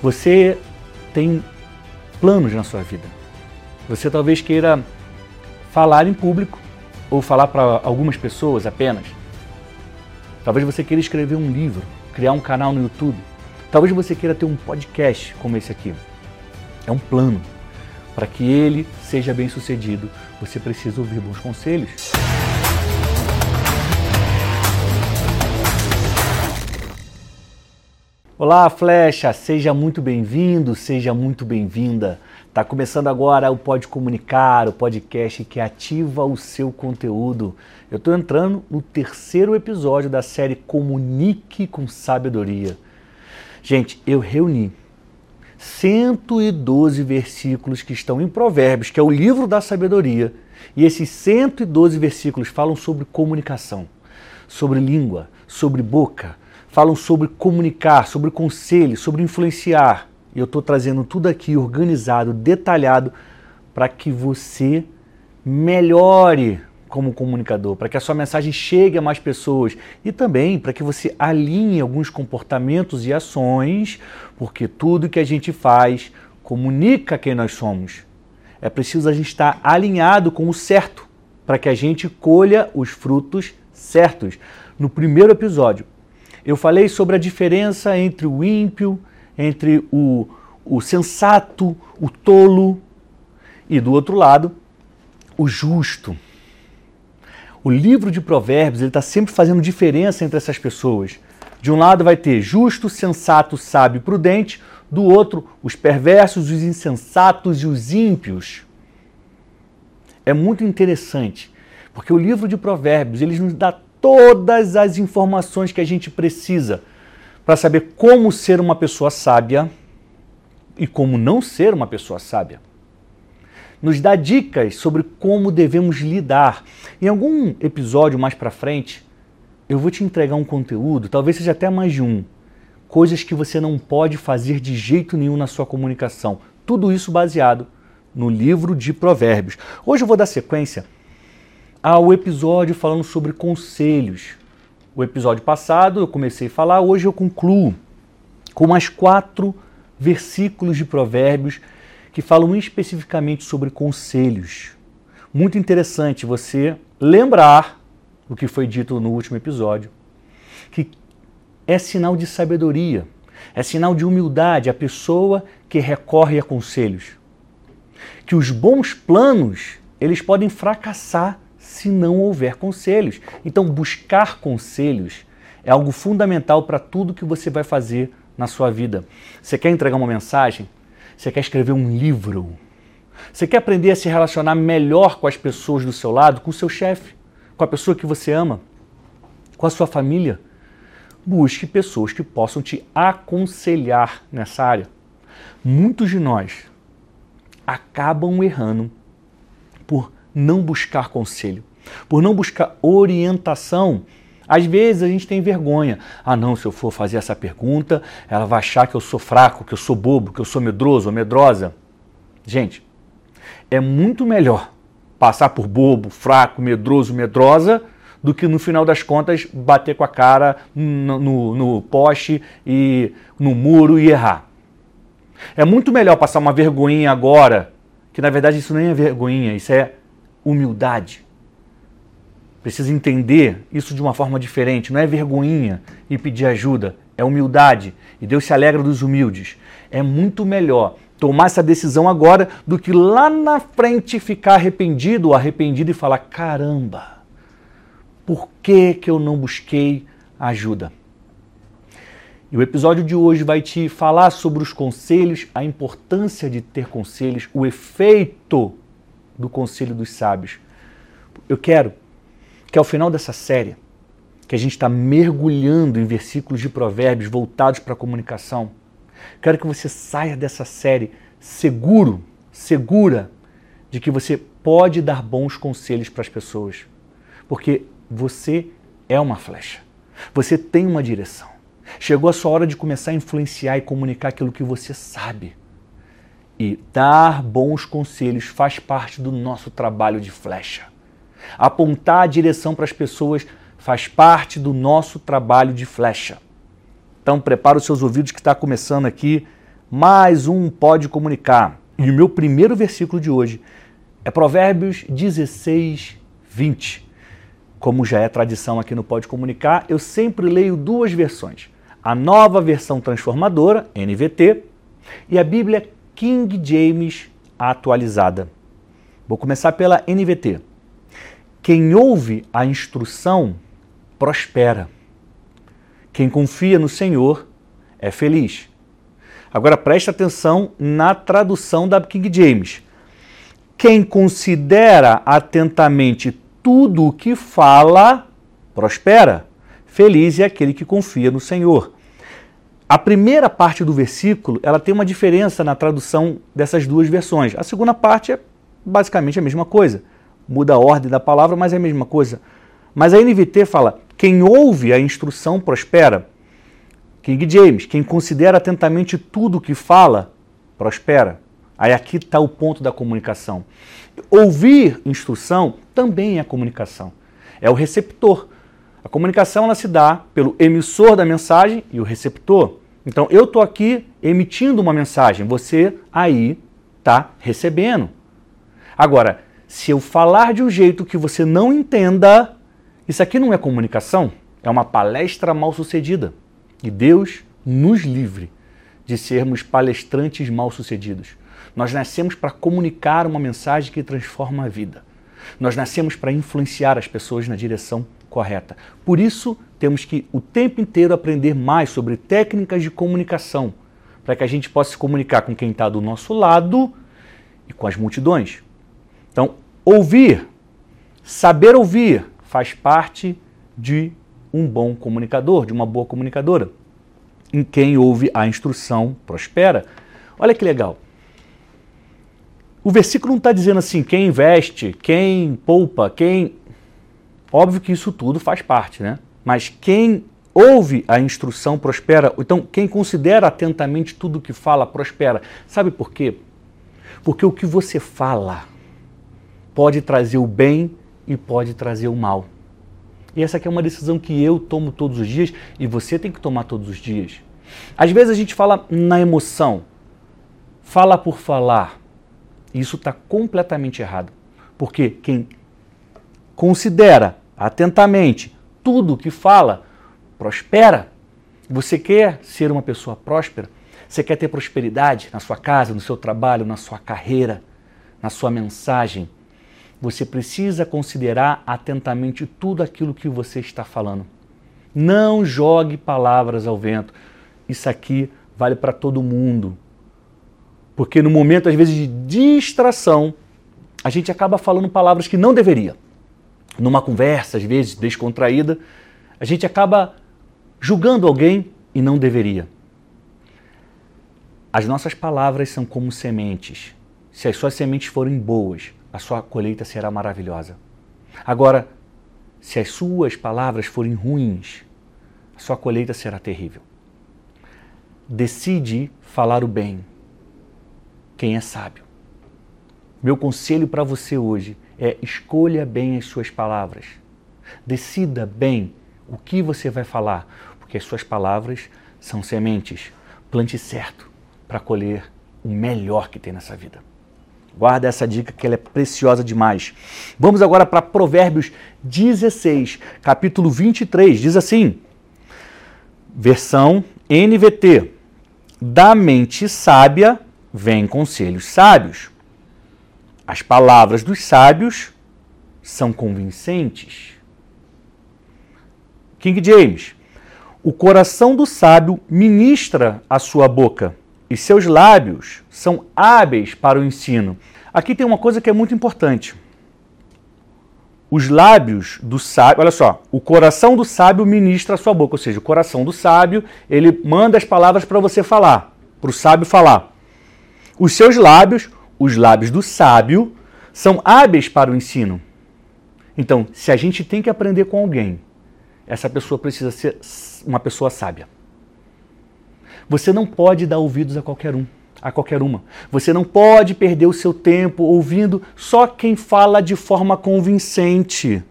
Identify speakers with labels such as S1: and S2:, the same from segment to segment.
S1: Você tem planos na sua vida. Você talvez queira falar em público ou falar para algumas pessoas apenas. Talvez você queira escrever um livro, criar um canal no YouTube. Talvez você queira ter um podcast como esse aqui. É um plano. Para que ele seja bem sucedido, você precisa ouvir bons conselhos. Olá, Flecha! Seja muito bem-vindo, seja muito bem-vinda. Tá começando agora o Pode Comunicar, o podcast que ativa o seu conteúdo. Eu estou entrando no terceiro episódio da série Comunique com Sabedoria. Gente, eu reuni 112 versículos que estão em Provérbios, que é o livro da sabedoria, e esses 112 versículos falam sobre comunicação, sobre língua, sobre boca, falam sobre comunicar, sobre conselho, sobre influenciar. E eu estou trazendo tudo aqui organizado, detalhado, para que você melhore como comunicador, para que a sua mensagem chegue a mais pessoas e também para que você alinhe alguns comportamentos e ações, porque tudo que a gente faz comunica quem nós somos. É preciso a gente estar alinhado com o certo para que a gente colha os frutos certos. No primeiro episódio, eu falei sobre a diferença entre o ímpio, entre o, o sensato, o tolo e do outro lado, o justo. O livro de Provérbios está sempre fazendo diferença entre essas pessoas. De um lado vai ter justo, sensato, sábio, prudente, do outro, os perversos, os insensatos e os ímpios. É muito interessante, porque o livro de Provérbios ele nos dá todas as informações que a gente precisa para saber como ser uma pessoa sábia e como não ser uma pessoa sábia. Nos dá dicas sobre como devemos lidar. Em algum episódio mais para frente, eu vou te entregar um conteúdo, talvez seja até mais de um, coisas que você não pode fazer de jeito nenhum na sua comunicação. Tudo isso baseado no livro de Provérbios. Hoje eu vou dar sequência ao episódio falando sobre conselhos. O episódio passado eu comecei a falar, hoje eu concluo com mais quatro versículos de Provérbios que falam especificamente sobre conselhos. Muito interessante você lembrar o que foi dito no último episódio, que é sinal de sabedoria, é sinal de humildade a pessoa que recorre a conselhos. Que os bons planos, eles podem fracassar se não houver conselhos. Então, buscar conselhos é algo fundamental para tudo que você vai fazer na sua vida. Você quer entregar uma mensagem? Você quer escrever um livro? Você quer aprender a se relacionar melhor com as pessoas do seu lado, com o seu chefe, com a pessoa que você ama, com a sua família? Busque pessoas que possam te aconselhar nessa área. Muitos de nós acabam errando não buscar conselho, por não buscar orientação. Às vezes a gente tem vergonha. Ah, não, se eu for fazer essa pergunta, ela vai achar que eu sou fraco, que eu sou bobo, que eu sou medroso ou medrosa. Gente, é muito melhor passar por bobo, fraco, medroso, medrosa, do que no final das contas bater com a cara no, no, no poste e no muro e errar. É muito melhor passar uma vergonhinha agora, que na verdade isso nem é vergonhinha, isso é humildade. Precisa entender isso de uma forma diferente. Não é vergonhinha e pedir ajuda, é humildade. E Deus se alegra dos humildes. É muito melhor tomar essa decisão agora do que lá na frente ficar arrependido ou arrependido e falar: caramba, por que, que eu não busquei ajuda? E o episódio de hoje vai te falar sobre os conselhos, a importância de ter conselhos, o efeito do Conselho dos Sábios. Eu quero que ao final dessa série, que a gente está mergulhando em versículos de provérbios voltados para a comunicação, quero que você saia dessa série seguro, segura de que você pode dar bons conselhos para as pessoas. Porque você é uma flecha. Você tem uma direção. Chegou a sua hora de começar a influenciar e comunicar aquilo que você sabe. E dar bons conselhos faz parte do nosso trabalho de flecha. Apontar a direção para as pessoas faz parte do nosso trabalho de flecha. Então prepara os seus ouvidos que está começando aqui mais um Pode Comunicar. E o meu primeiro versículo de hoje é Provérbios 16, 20. Como já é tradição aqui no Pode Comunicar, eu sempre leio duas versões. A nova versão transformadora, NVT, e a Bíblia King James atualizada. Vou começar pela NVT. Quem ouve a instrução prospera. Quem confia no Senhor é feliz. Agora preste atenção na tradução da King James. Quem considera atentamente tudo o que fala, prospera. Feliz é aquele que confia no Senhor. A primeira parte do versículo, ela tem uma diferença na tradução dessas duas versões. A segunda parte é basicamente a mesma coisa. Muda a ordem da palavra, mas é a mesma coisa. Mas a NVT fala: quem ouve a instrução prospera. King James, quem considera atentamente tudo o que fala, prospera. Aí aqui está o ponto da comunicação. Ouvir instrução também é comunicação. É o receptor. A comunicação ela se dá pelo emissor da mensagem e o receptor. Então eu estou aqui emitindo uma mensagem, você aí está recebendo. Agora, se eu falar de um jeito que você não entenda, isso aqui não é comunicação, é uma palestra mal sucedida. E Deus nos livre de sermos palestrantes mal sucedidos. Nós nascemos para comunicar uma mensagem que transforma a vida. Nós nascemos para influenciar as pessoas na direção correta. Por isso, temos que o tempo inteiro aprender mais sobre técnicas de comunicação, para que a gente possa se comunicar com quem está do nosso lado e com as multidões. Então, ouvir, saber ouvir, faz parte de um bom comunicador, de uma boa comunicadora. Em quem ouve a instrução prospera. Olha que legal. O versículo não está dizendo assim, quem investe, quem poupa, quem. Óbvio que isso tudo faz parte, né? Mas quem ouve a instrução prospera. Então, quem considera atentamente tudo o que fala prospera. Sabe por quê? Porque o que você fala pode trazer o bem e pode trazer o mal. E essa aqui é uma decisão que eu tomo todos os dias e você tem que tomar todos os dias. Às vezes a gente fala na emoção, fala por falar. Isso está completamente errado. Porque quem considera atentamente tudo que fala, prospera. Você quer ser uma pessoa próspera? Você quer ter prosperidade na sua casa, no seu trabalho, na sua carreira, na sua mensagem? você precisa considerar atentamente tudo aquilo que você está falando. Não jogue palavras ao vento. Isso aqui vale para todo mundo. Porque no momento, às vezes, de distração, a gente acaba falando palavras que não deveria. Numa conversa, às vezes, descontraída, a gente acaba julgando alguém e não deveria. As nossas palavras são como sementes. Se as suas sementes forem boas, a sua colheita será maravilhosa. Agora, se as suas palavras forem ruins, a sua colheita será terrível. Decide falar o bem. Quem é sábio? Meu conselho para você hoje é escolha bem as suas palavras. Decida bem o que você vai falar, porque as suas palavras são sementes. Plante certo para colher o melhor que tem nessa vida. Guarda essa dica que ela é preciosa demais. Vamos agora para Provérbios 16, capítulo 23. Diz assim: versão NVT. Da mente sábia vem conselhos sábios. As palavras dos sábios são convincentes. King James. O coração do sábio ministra a sua boca e seus lábios são hábeis para o ensino. Aqui tem uma coisa que é muito importante. Os lábios do sábio, olha só, o coração do sábio ministra a sua boca, ou seja, o coração do sábio, ele manda as palavras para você falar, para o sábio falar. Os seus lábios, os lábios do sábio, são hábeis para o ensino. Então, se a gente tem que aprender com alguém, essa pessoa precisa ser uma pessoa sábia. Você não pode dar ouvidos a qualquer um, a qualquer uma. Você não pode perder o seu tempo ouvindo só quem fala de forma convincente.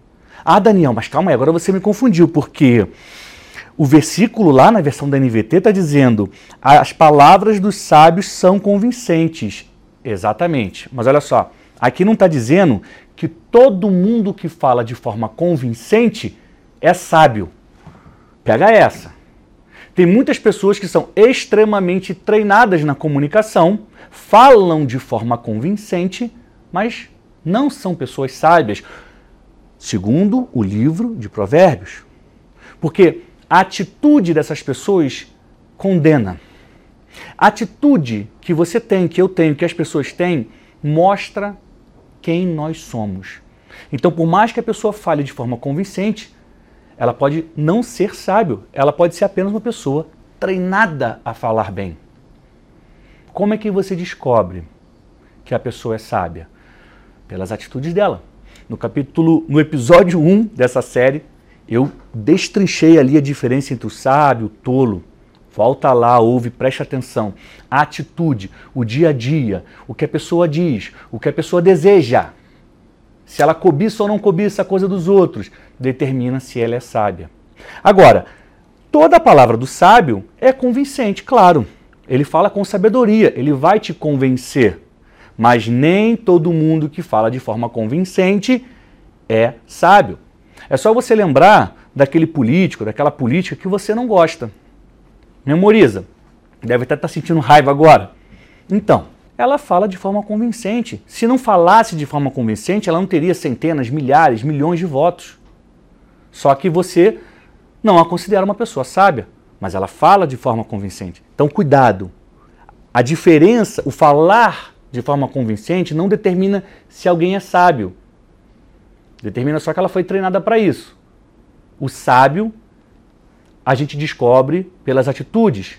S1: Ah, Daniel, mas calma aí, agora você me confundiu, porque O versículo lá na versão da NVT está dizendo: as palavras dos sábios são convincentes. Exatamente. Mas olha só, aqui não está dizendo que todo mundo que fala de forma convincente é sábio. Pega essa. Tem muitas pessoas que são extremamente treinadas na comunicação, falam de forma convincente, mas não são pessoas sábias, segundo o livro de Provérbios. Porque a atitude dessas pessoas condena. A atitude que você tem, que eu tenho, que as pessoas têm, mostra quem nós somos. Então, por mais que a pessoa fale de forma convincente, ela pode não ser sábio, ela pode ser apenas uma pessoa treinada a falar bem. Como é que você descobre que a pessoa é sábia? Pelas atitudes dela. No capítulo, no episódio 1 dessa série, eu destrinchei ali a diferença entre o sábio e o tolo. Volta lá, ouve, preste atenção. A atitude, o dia a dia, o que a pessoa diz, o que a pessoa deseja. Se ela cobiça ou não cobiça a coisa dos outros, determina se ela é sábia. Agora, toda a palavra do sábio é convincente, claro. Ele fala com sabedoria, ele vai te convencer. Mas nem todo mundo que fala de forma convincente é sábio. É só você lembrar daquele político, daquela política que você não gosta. Memoriza. Deve até estar sentindo raiva agora. Então, ela fala de forma convincente. Se não falasse de forma convincente, ela não teria centenas, milhares, milhões de votos. Só que você não a considera uma pessoa sábia, mas ela fala de forma convincente. Então, cuidado. A diferença, o falar de forma convincente, não determina se alguém é sábio. Determina só que ela foi treinada para isso. O sábio a gente descobre pelas atitudes,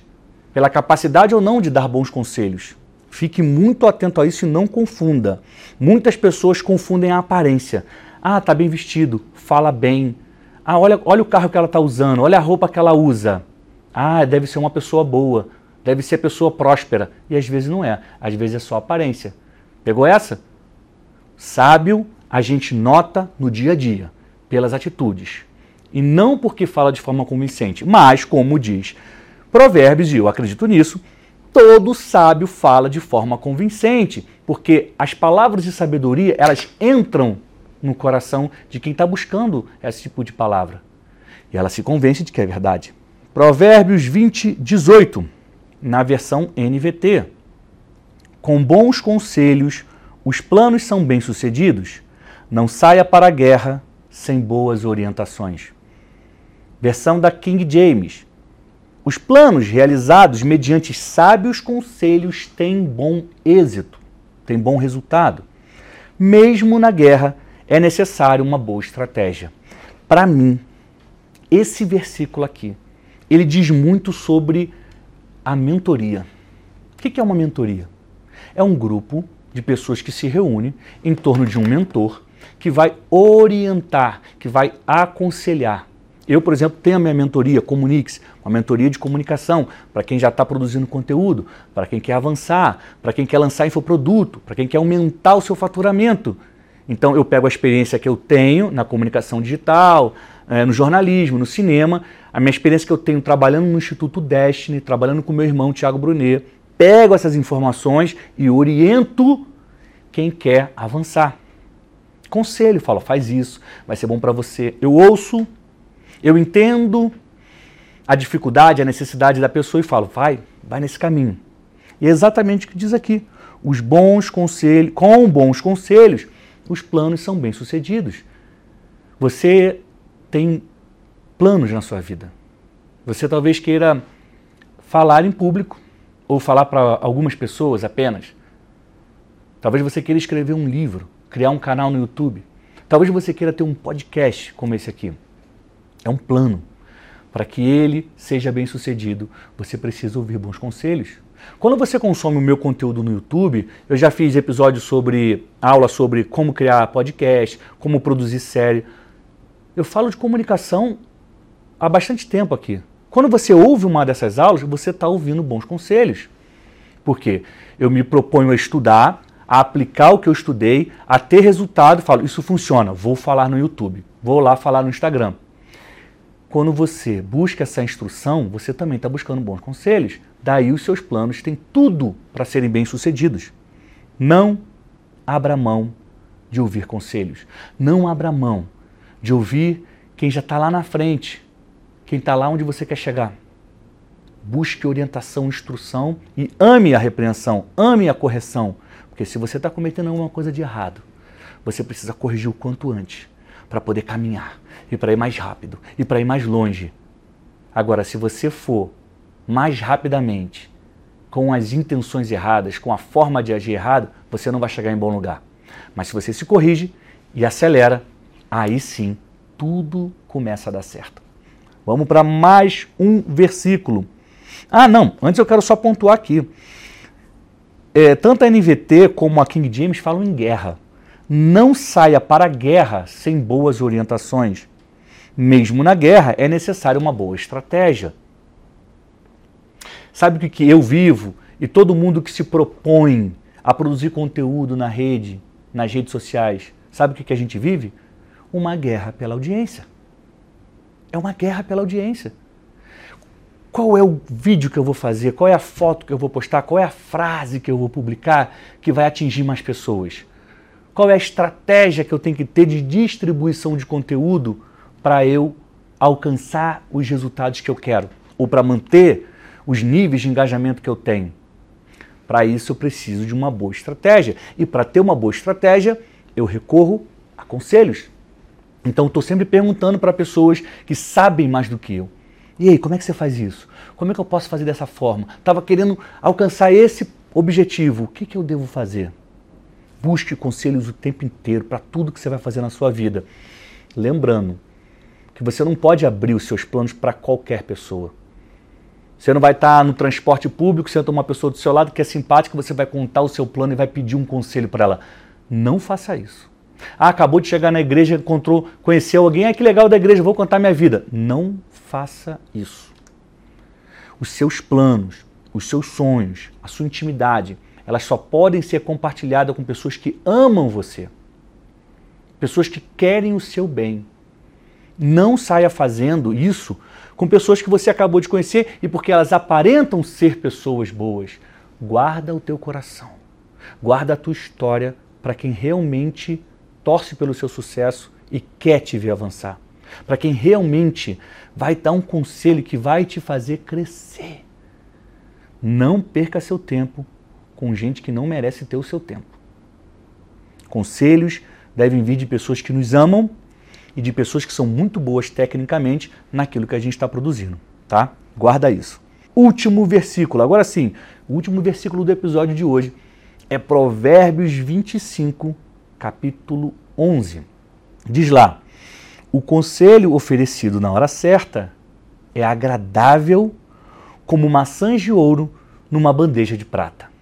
S1: pela capacidade ou não de dar bons conselhos. Fique muito atento a isso e não confunda. Muitas pessoas confundem a aparência. Ah, tá bem vestido, fala bem. Ah, olha, olha o carro que ela está usando, olha a roupa que ela usa. Ah, deve ser uma pessoa boa, deve ser pessoa próspera. E às vezes não é, às vezes é só aparência. Pegou essa? Sábio a gente nota no dia a dia, pelas atitudes. E não porque fala de forma convincente, mas, como diz Provérbios, e eu acredito nisso, todo sábio fala de forma convincente, porque as palavras de sabedoria, elas entram no coração de quem está buscando esse tipo de palavra. E ela se convence de que é verdade. Provérbios 20, 18, na versão NVT. Com bons conselhos, os planos são bem-sucedidos. Não saia para a guerra sem boas orientações. Versão da King James. Os planos realizados mediante sábios conselhos têm bom êxito, têm bom resultado. Mesmo na guerra, é necessário uma boa estratégia. Para mim, esse versículo aqui, ele diz muito sobre a mentoria. O que é uma mentoria? É um grupo de pessoas que se reúne em torno de um mentor que vai orientar, que vai aconselhar eu, por exemplo, tenho a minha mentoria Comunix, uma mentoria de comunicação para quem já está produzindo conteúdo, para quem quer avançar, para quem quer lançar infoproduto, para quem quer aumentar o seu faturamento. Então eu pego a experiência que eu tenho na comunicação digital, eh, no jornalismo, no cinema, a minha experiência que eu tenho trabalhando no Instituto Destiny, trabalhando com meu irmão Tiago Brunet, pego essas informações e oriento quem quer avançar. Conselho, falo, faz isso, vai ser bom para você. Eu ouço eu entendo a dificuldade, a necessidade da pessoa e falo, vai, vai nesse caminho. E é exatamente o que diz aqui. Os bons conselhos, com bons conselhos, os planos são bem-sucedidos. Você tem planos na sua vida. Você talvez queira falar em público ou falar para algumas pessoas apenas. Talvez você queira escrever um livro, criar um canal no YouTube. Talvez você queira ter um podcast como esse aqui. É um plano. Para que ele seja bem sucedido, você precisa ouvir bons conselhos. Quando você consome o meu conteúdo no YouTube, eu já fiz episódios sobre aula sobre como criar podcast, como produzir série. Eu falo de comunicação há bastante tempo aqui. Quando você ouve uma dessas aulas, você está ouvindo bons conselhos. Porque eu me proponho a estudar, a aplicar o que eu estudei, a ter resultado, falo, isso funciona, vou falar no YouTube, vou lá falar no Instagram. Quando você busca essa instrução, você também está buscando bons conselhos. Daí os seus planos têm tudo para serem bem-sucedidos. Não abra mão de ouvir conselhos. Não abra mão de ouvir quem já está lá na frente, quem está lá onde você quer chegar. Busque orientação, instrução e ame a repreensão, ame a correção. Porque se você está cometendo alguma coisa de errado, você precisa corrigir o quanto antes para poder caminhar e para ir mais rápido e para ir mais longe. Agora, se você for mais rapidamente com as intenções erradas, com a forma de agir errado, você não vai chegar em bom lugar. Mas se você se corrige e acelera, aí sim tudo começa a dar certo. Vamos para mais um versículo. Ah, não, antes eu quero só pontuar aqui. É, tanto a NVT como a King James falam em guerra. Não saia para a guerra sem boas orientações. Mesmo na guerra, é necessária uma boa estratégia. Sabe o que, eu vivo e todo mundo que se propõe a produzir conteúdo na rede, nas redes sociais, sabe o que a gente vive? Uma guerra pela audiência. É uma guerra pela audiência. Qual é o vídeo que eu vou fazer? Qual é a foto que eu vou postar? Qual é a frase que eu vou publicar que vai atingir mais pessoas? Qual é a estratégia que eu tenho que ter de distribuição de conteúdo para eu alcançar os resultados que eu quero? Ou para manter os níveis de engajamento que eu tenho. Para isso eu preciso de uma boa estratégia. E para ter uma boa estratégia, eu recorro a conselhos. Então estou sempre perguntando para pessoas que sabem mais do que eu. E aí, como é que você faz isso? Como é que eu posso fazer dessa forma? Estava querendo alcançar esse objetivo. O que, que eu devo fazer? Busque conselhos o tempo inteiro para tudo que você vai fazer na sua vida. Lembrando que você não pode abrir os seus planos para qualquer pessoa. Você não vai estar no transporte público, senta uma pessoa do seu lado que é simpática, você vai contar o seu plano e vai pedir um conselho para ela. Não faça isso. Ah, acabou de chegar na igreja, encontrou, conheceu alguém, ah, que legal da igreja, vou contar minha vida. Não faça isso. Os seus planos, os seus sonhos, a sua intimidade, elas só podem ser compartilhadas com pessoas que amam você. Pessoas que querem o seu bem. Não saia fazendo isso com pessoas que você acabou de conhecer e porque elas aparentam ser pessoas boas. Guarda o teu coração. Guarda a tua história para quem realmente torce pelo seu sucesso e quer te ver avançar. Para quem realmente vai dar um conselho que vai te fazer crescer. Não perca seu tempo com gente que não merece ter o seu tempo. Conselhos devem vir de pessoas que nos amam e de pessoas que são muito boas tecnicamente naquilo que a gente está produzindo, tá? Guarda isso. Último versículo, agora sim, o último versículo do episódio de hoje é Provérbios 25, capítulo 11. Diz lá: O conselho oferecido na hora certa é agradável como maçãs de ouro numa bandeja de prata.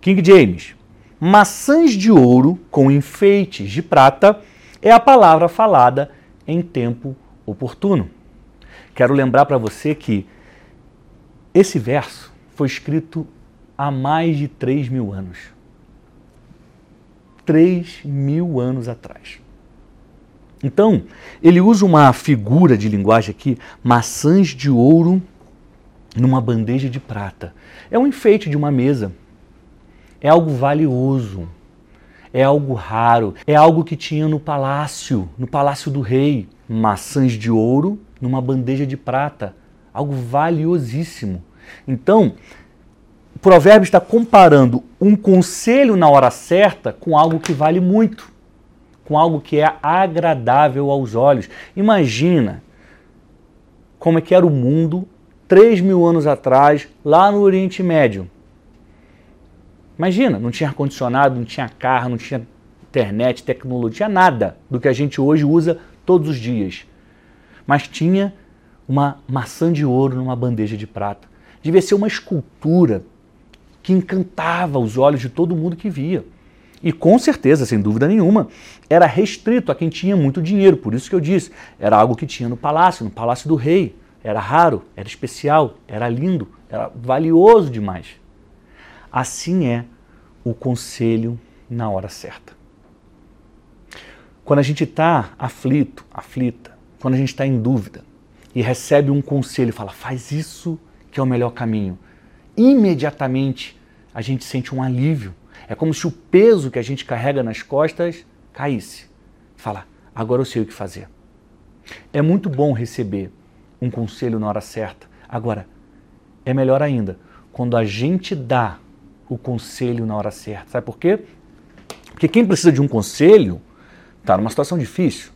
S1: King James: Maçãs de ouro com enfeites de prata é a palavra falada em tempo oportuno. Quero lembrar para você que esse verso foi escrito há mais de 3 mil anos. 3 mil anos atrás. Então, ele usa uma figura de linguagem aqui, maçãs de ouro numa bandeja de prata. É um enfeite de uma mesa. É algo valioso é algo raro, é algo que tinha no palácio, no palácio do rei, maçãs de ouro numa bandeja de prata, algo valiosíssimo. Então, o provérbio está comparando um conselho na hora certa com algo que vale muito, com algo que é agradável aos olhos. Imagina como é que era o mundo três mil anos atrás, lá no Oriente Médio. Imagina, não tinha ar-condicionado, não tinha carro, não tinha internet, tecnologia, nada do que a gente hoje usa todos os dias. Mas tinha uma maçã de ouro numa bandeja de prata. Devia ser uma escultura que encantava os olhos de todo mundo que via. E com certeza, sem dúvida nenhuma, era restrito a quem tinha muito dinheiro. Por isso que eu disse, era algo que tinha no palácio, no palácio do rei. Era raro, era especial, era lindo, era valioso demais. Assim é o conselho na hora certa. Quando a gente está aflito, aflita, quando a gente está em dúvida e recebe um conselho e fala, faz isso que é o melhor caminho, imediatamente a gente sente um alívio. É como se o peso que a gente carrega nas costas caísse. Fala, agora eu sei o que fazer. É muito bom receber um conselho na hora certa. Agora, é melhor ainda quando a gente dá o conselho na hora certa. Sabe por quê? Porque quem precisa de um conselho está numa situação difícil.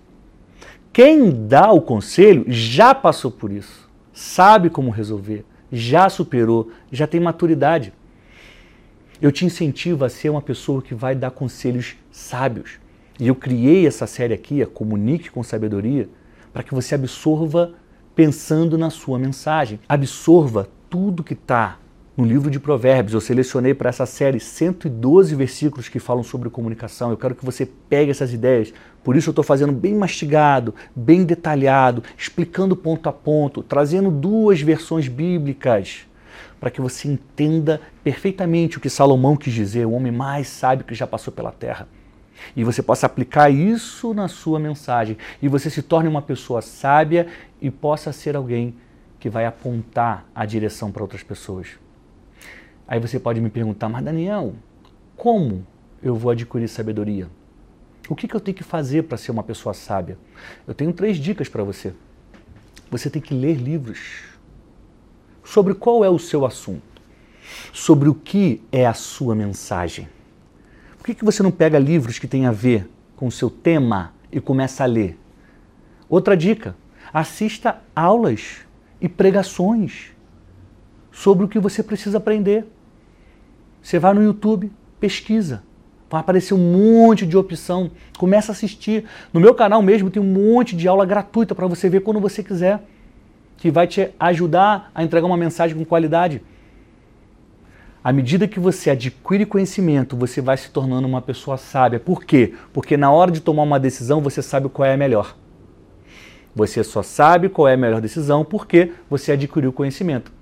S1: Quem dá o conselho já passou por isso, sabe como resolver, já superou, já tem maturidade. Eu te incentivo a ser uma pessoa que vai dar conselhos sábios. E eu criei essa série aqui, a Comunique com Sabedoria, para que você absorva pensando na sua mensagem. Absorva tudo que está no livro de Provérbios. Eu selecionei para essa série 112 versículos que falam sobre comunicação. Eu quero que você pegue essas ideias. Por isso eu estou fazendo bem mastigado, bem detalhado, explicando ponto a ponto, trazendo duas versões bíblicas para que você entenda perfeitamente o que Salomão quis dizer, o homem mais sábio que já passou pela terra. E você possa aplicar isso na sua mensagem. E você se torne uma pessoa sábia e possa ser alguém que vai apontar a direção para outras pessoas. Aí você pode me perguntar, mas Daniel, como eu vou adquirir sabedoria? O que, que eu tenho que fazer para ser uma pessoa sábia? Eu tenho três dicas para você. Você tem que ler livros. Sobre qual é o seu assunto? Sobre o que é a sua mensagem? Por que, que você não pega livros que têm a ver com o seu tema e começa a ler? Outra dica: assista aulas e pregações sobre o que você precisa aprender. Você vai no YouTube, pesquisa. Vai aparecer um monte de opção. Começa a assistir. No meu canal mesmo tem um monte de aula gratuita para você ver quando você quiser, que vai te ajudar a entregar uma mensagem com qualidade. À medida que você adquire conhecimento, você vai se tornando uma pessoa sábia. Por quê? Porque na hora de tomar uma decisão, você sabe qual é a melhor. Você só sabe qual é a melhor decisão porque você adquiriu conhecimento.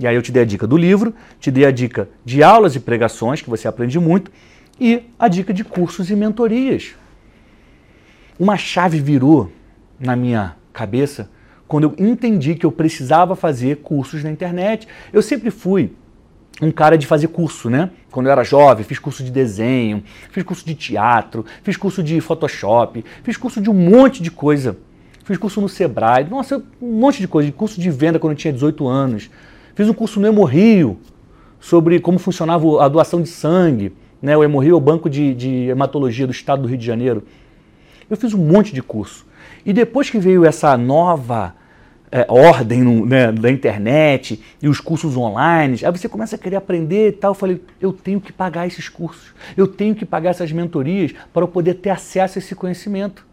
S1: E aí eu te dei a dica do livro, te dei a dica de aulas e pregações, que você aprende muito, e a dica de cursos e mentorias. Uma chave virou na minha cabeça quando eu entendi que eu precisava fazer cursos na internet. Eu sempre fui um cara de fazer curso, né? Quando eu era jovem, fiz curso de desenho, fiz curso de teatro, fiz curso de Photoshop, fiz curso de um monte de coisa. Fiz curso no Sebrae, nossa, um monte de coisa, curso de venda quando eu tinha 18 anos. Fiz um curso no Hemorrio sobre como funcionava a doação de sangue. Né? O Hemorrio é o banco de, de hematologia do estado do Rio de Janeiro. Eu fiz um monte de curso. E depois que veio essa nova é, ordem no, né, da internet e os cursos online, aí você começa a querer aprender e tal. Eu falei, eu tenho que pagar esses cursos, eu tenho que pagar essas mentorias para eu poder ter acesso a esse conhecimento.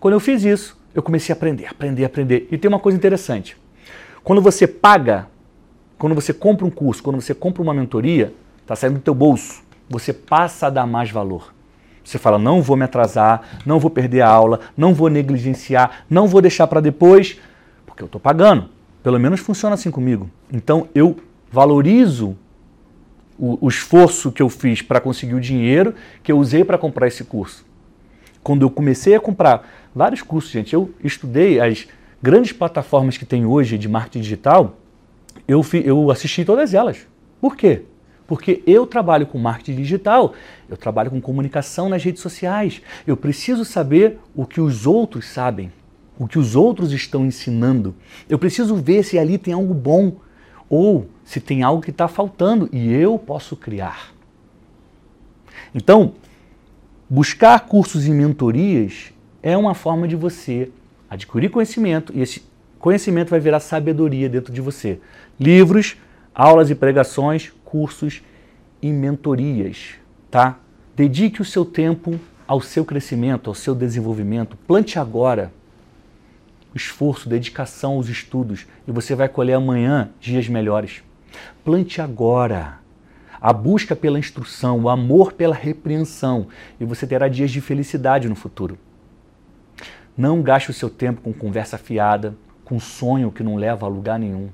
S1: Quando eu fiz isso, eu comecei a aprender, aprender, aprender. E tem uma coisa interessante. Quando você paga, quando você compra um curso, quando você compra uma mentoria, está saindo do teu bolso, você passa a dar mais valor. Você fala, não vou me atrasar, não vou perder a aula, não vou negligenciar, não vou deixar para depois, porque eu estou pagando. Pelo menos funciona assim comigo. Então eu valorizo o, o esforço que eu fiz para conseguir o dinheiro que eu usei para comprar esse curso. Quando eu comecei a comprar vários cursos, gente, eu estudei as grandes plataformas que tem hoje de marketing digital, eu, eu assisti todas elas. Por quê? Porque eu trabalho com marketing digital, eu trabalho com comunicação nas redes sociais. Eu preciso saber o que os outros sabem o que os outros estão ensinando. Eu preciso ver se ali tem algo bom ou se tem algo que está faltando e eu posso criar. Então, buscar cursos e mentorias é uma forma de você adquirir conhecimento e esse conhecimento vai virar sabedoria dentro de você. Livros, aulas e pregações, cursos e mentorias, tá? Dedique o seu tempo ao seu crescimento, ao seu desenvolvimento. Plante agora esforço, dedicação aos estudos e você vai colher amanhã dias melhores. Plante agora a busca pela instrução, o amor pela repreensão e você terá dias de felicidade no futuro. Não gaste o seu tempo com conversa fiada, com sonho que não leva a lugar nenhum.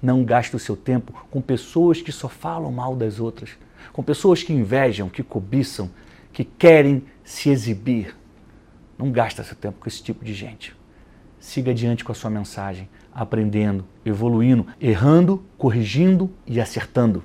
S1: Não gaste o seu tempo com pessoas que só falam mal das outras, com pessoas que invejam, que cobiçam, que querem se exibir. Não gasta seu tempo com esse tipo de gente. siga adiante com a sua mensagem, aprendendo, evoluindo, errando, corrigindo e acertando.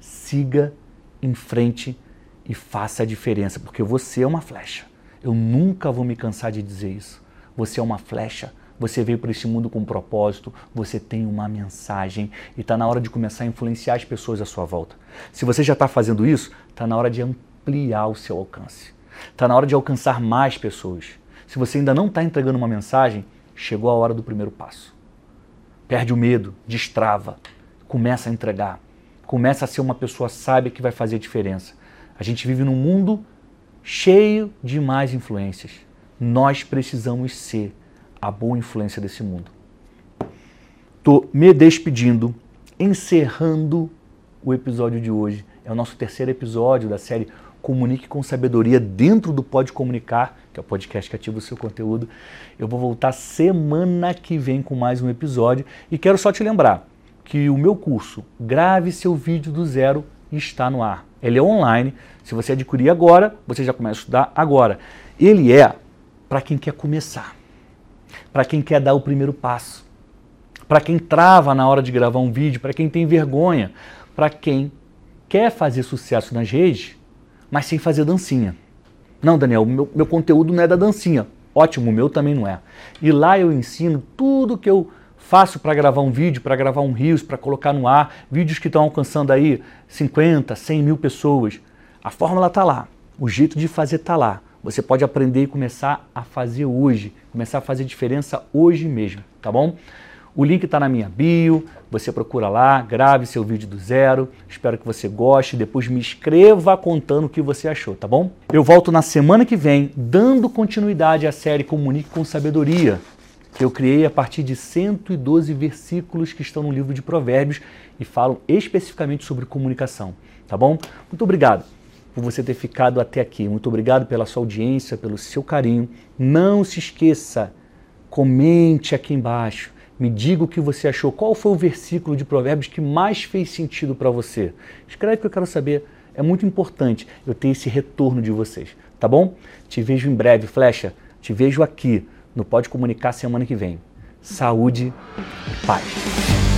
S1: Siga em frente e faça a diferença, porque você é uma flecha. Eu nunca vou me cansar de dizer isso. Você é uma flecha. Você veio para esse mundo com um propósito, você tem uma mensagem e está na hora de começar a influenciar as pessoas à sua volta. Se você já está fazendo isso, está na hora de ampliar o seu alcance. Está na hora de alcançar mais pessoas. Se você ainda não está entregando uma mensagem, chegou a hora do primeiro passo. Perde o medo, destrava, começa a entregar, começa a ser uma pessoa sábia que vai fazer diferença. A gente vive num mundo cheio de más influências. Nós precisamos ser a boa influência desse mundo. Estou me despedindo, encerrando o episódio de hoje. É o nosso terceiro episódio da série Comunique com Sabedoria dentro do Pode Comunicar, que é o podcast que ativa o seu conteúdo. Eu vou voltar semana que vem com mais um episódio e quero só te lembrar que o meu curso Grave seu vídeo do zero está no ar. Ele é online. Se você adquirir agora, você já começa a estudar agora. Ele é para quem quer começar para quem quer dar o primeiro passo, para quem trava na hora de gravar um vídeo, para quem tem vergonha, para quem quer fazer sucesso nas redes, mas sem fazer dancinha. Não, Daniel, meu, meu conteúdo não é da dancinha. Ótimo, o meu também não é. E lá eu ensino tudo que eu faço para gravar um vídeo, para gravar um Reels, para colocar no ar, vídeos que estão alcançando aí 50, 100 mil pessoas. A fórmula está lá, o jeito de fazer está lá. Você pode aprender e começar a fazer hoje, começar a fazer diferença hoje mesmo, tá bom? O link está na minha bio, você procura lá, grave seu vídeo do zero. Espero que você goste. Depois me escreva contando o que você achou, tá bom? Eu volto na semana que vem, dando continuidade à série Comunique com Sabedoria, que eu criei a partir de 112 versículos que estão no livro de Provérbios e falam especificamente sobre comunicação, tá bom? Muito obrigado por você ter ficado até aqui. Muito obrigado pela sua audiência, pelo seu carinho. Não se esqueça, comente aqui embaixo. Me diga o que você achou. Qual foi o versículo de Provérbios que mais fez sentido para você? Escreve que eu quero saber. É muito importante eu ter esse retorno de vocês, tá bom? Te vejo em breve, Flecha. Te vejo aqui no Pode Comunicar semana que vem. Saúde e paz.